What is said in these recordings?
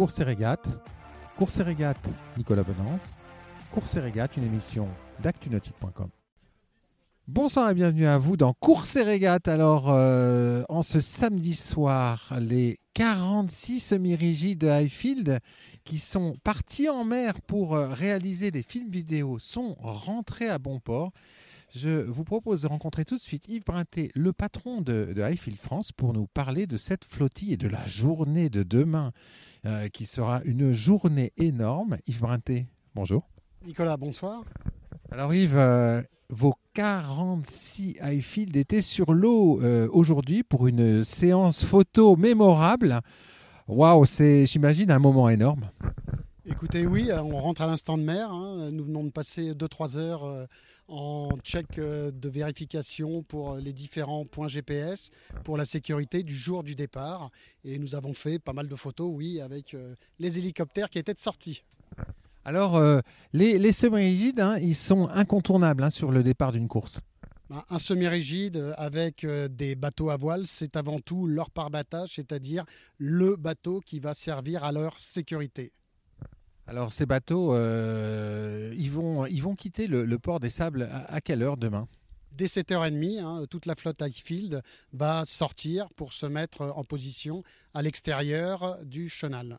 Course et régate. Course et régate, Nicolas Bonance. Course et régate, une émission d'actunautique.com. Bonsoir et bienvenue à vous dans Course et régate. Alors, euh, en ce samedi soir, les 46 semi-rigides de Highfield qui sont partis en mer pour euh, réaliser des films vidéo sont rentrés à bon port. Je vous propose de rencontrer tout de suite Yves Brinté, le patron de, de Highfield France, pour nous parler de cette flottille et de la journée de demain, euh, qui sera une journée énorme. Yves Brinté, bonjour. Nicolas, bonsoir. Alors Yves, euh, vos 46 Highfield étaient sur l'eau euh, aujourd'hui pour une séance photo mémorable. Waouh, c'est, j'imagine, un moment énorme. Écoutez, oui, on rentre à l'instant de mer. hein. Nous venons de passer 2-3 heures euh, en check euh, de vérification pour les différents points GPS, pour la sécurité du jour du départ. Et nous avons fait pas mal de photos, oui, avec euh, les hélicoptères qui étaient de sortie. Alors, euh, les, les semi-rigides, hein, ils sont incontournables hein, sur le départ d'une course. Un- Un semi-rigide avec euh, des bateaux à voile, c'est avant tout leur parbattage, c'est-à-dire le bateau qui va servir à leur sécurité. Alors, ces bateaux, euh, ils, vont, ils vont quitter le, le port des Sables à, à quelle heure demain? Dès 7h30, hein, toute la flotte Highfield va sortir pour se mettre en position à l'extérieur du chenal.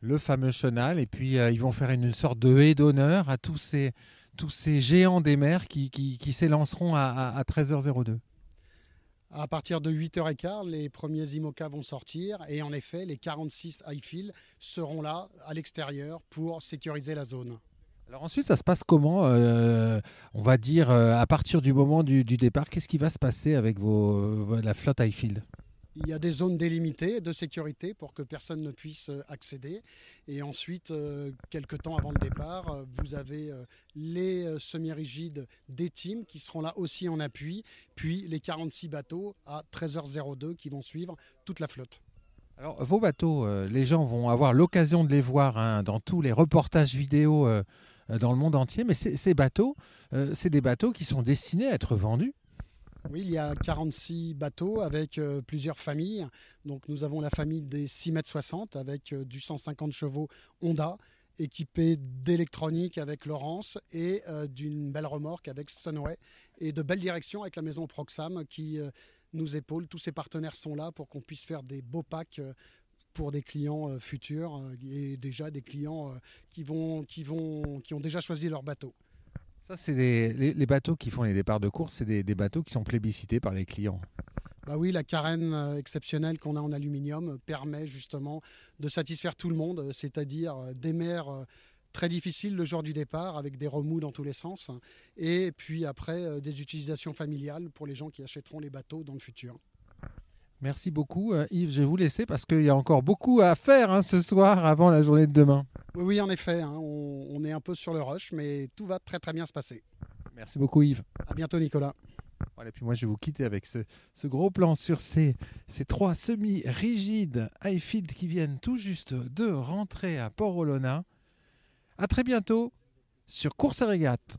Le fameux chenal, et puis euh, ils vont faire une sorte de haie d'honneur à tous ces, tous ces géants des mers qui, qui, qui s'élanceront à, à- à 13h02. À partir de 8h15, les premiers IMOCA vont sortir et en effet, les 46 Highfield seront là à l'extérieur pour sécuriser la zone. Alors ensuite, ça se passe comment euh, On va dire, euh, à partir du moment du, départ, qu'est-ce qui va se passer avec vos, vos- la flotte Highfield? Il y a des zones délimitées de sécurité pour que personne ne puisse euh, accéder. Et ensuite, euh, quelques temps avant le départ, euh, vous avez les semi-rigides des teams qui seront là aussi en appui, puis les 46 bateaux à 13h02 qui vont suivre toute la flotte. Alors, vos bateaux, les gens vont avoir l'occasion de les voir hein, dans tous les reportages vidéo dans le monde entier, mais ces, bateaux, c'est des bateaux qui sont destinés à être vendus. Oui, il y a 46 bateaux avec euh, plusieurs familles. Donc nous avons la famille des 6 mètres 60 avec euh, du 150 chevaux Honda équipé d'électronique avec Laurence et euh, d'une belle remorque avec Sunway et de belles directions avec la maison Proxam qui nous épaule. Tous ces partenaires sont là pour qu'on puisse faire des beaux packs pour des clients futurs et déjà des clients qui ont déjà choisi leur bateau. Ça, c'est les, bateaux qui font les départs de course, c'est des, bateaux qui sont plébiscités par les clients. Bah oui, la carène euh, exceptionnelle qu'on a en aluminium euh, permet justement de satisfaire tout le monde, euh, c'est-à-dire des mers très difficiles le jour du départ avec des remous dans tous les sens hein, et puis après des utilisations familiales pour les gens qui achèteront les bateaux dans le futur. Merci beaucoup, euh, Yves. Je vais vous laisser parce qu'il y a encore beaucoup à faire hein, ce soir avant la journée de demain. Oui, oui, en effet, hein, on, on est un peu sur le rush, mais tout va très très bien se passer. Merci beaucoup, Yves. À bientôt, Nicolas. Voilà, et puis moi, je vais vous quitter avec ce, ce gros plan sur ces, ces trois semi-rigides Highfield qui viennent tout juste de rentrer à Port-Olona. À très bientôt sur Course et Régate.